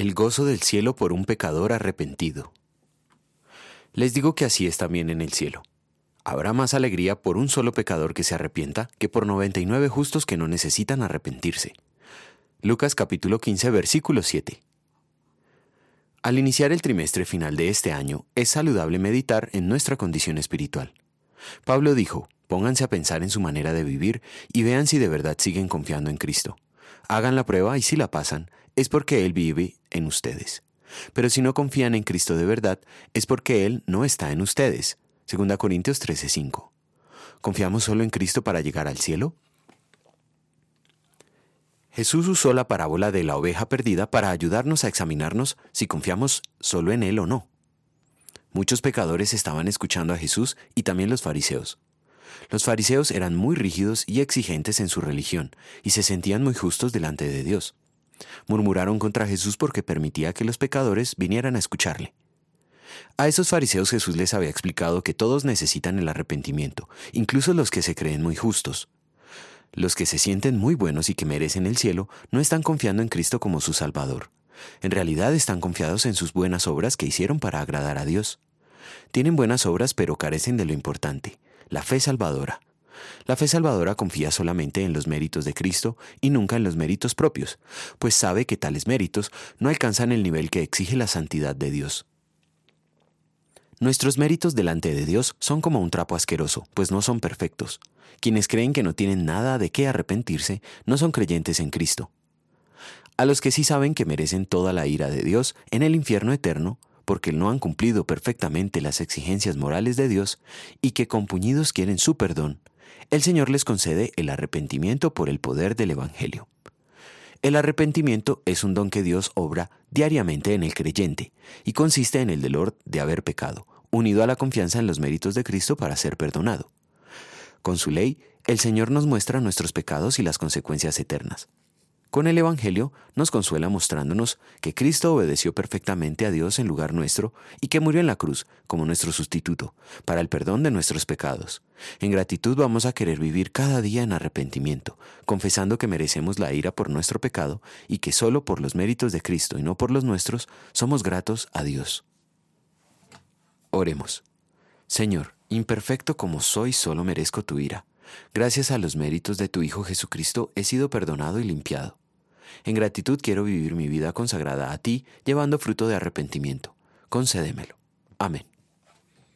El gozo del cielo por un pecador arrepentido. Les digo que así es también en el cielo. Habrá más alegría por un solo pecador que se arrepienta que por 99 justos que no necesitan arrepentirse. Lucas capítulo 15 versículo 7. Al iniciar el trimestre final de este año, es saludable meditar en nuestra condición espiritual. Pablo dijo, pónganse a pensar en su manera de vivir y vean si de verdad siguen confiando en Cristo. Hagan la prueba y si la pasan, es porque Él vive en ustedes. Pero si no confían en Cristo de verdad, es porque Él no está en ustedes. 2 Corintios 13:5. ¿Confiamos solo en Cristo para llegar al cielo? Jesús usó la parábola de la oveja perdida para ayudarnos a examinarnos si confiamos solo en Él o no. Muchos pecadores estaban escuchando a Jesús y también los fariseos. Los fariseos eran muy rígidos y exigentes en su religión y se sentían muy justos delante de Dios. Murmuraron contra Jesús porque permitía que los pecadores vinieran a escucharle. A esos fariseos Jesús les había explicado que todos necesitan el arrepentimiento, incluso los que se creen muy justos. Los que se sienten muy buenos y que merecen el cielo no están confiando en Cristo como su Salvador. En realidad están confiados en sus buenas obras que hicieron para agradar a Dios. Tienen buenas obras pero carecen de lo importante, la fe salvadora. La fe salvadora confía solamente en los méritos de Cristo y nunca en los méritos propios, pues sabe que tales méritos no alcanzan el nivel que exige la santidad de Dios. Nuestros méritos delante de Dios son como un trapo asqueroso, pues no son perfectos. Quienes creen que no tienen nada de qué arrepentirse no son creyentes en Cristo. A los que sí saben que merecen toda la ira de Dios en el infierno eterno, porque no han cumplido perfectamente las exigencias morales de Dios y que compuñidos quieren su perdón, el Señor les concede el arrepentimiento por el poder del Evangelio. El arrepentimiento es un don que Dios obra diariamente en el creyente y consiste en el dolor de haber pecado, unido a la confianza en los méritos de Cristo para ser perdonado. Con su ley, el Señor nos muestra nuestros pecados y las consecuencias eternas. Con el Evangelio nos consuela mostrándonos que Cristo obedeció perfectamente a Dios en lugar nuestro y que murió en la cruz como nuestro sustituto, para el perdón de nuestros pecados. En gratitud vamos a querer vivir cada día en arrepentimiento, confesando que merecemos la ira por nuestro pecado y que solo por los méritos de Cristo y no por los nuestros somos gratos a Dios. Oremos. Señor, imperfecto como soy, solo merezco tu ira. Gracias a los méritos de tu Hijo Jesucristo he sido perdonado y limpiado. En gratitud quiero vivir mi vida consagrada a ti, llevando fruto de arrepentimiento. Concédemelo. Amén.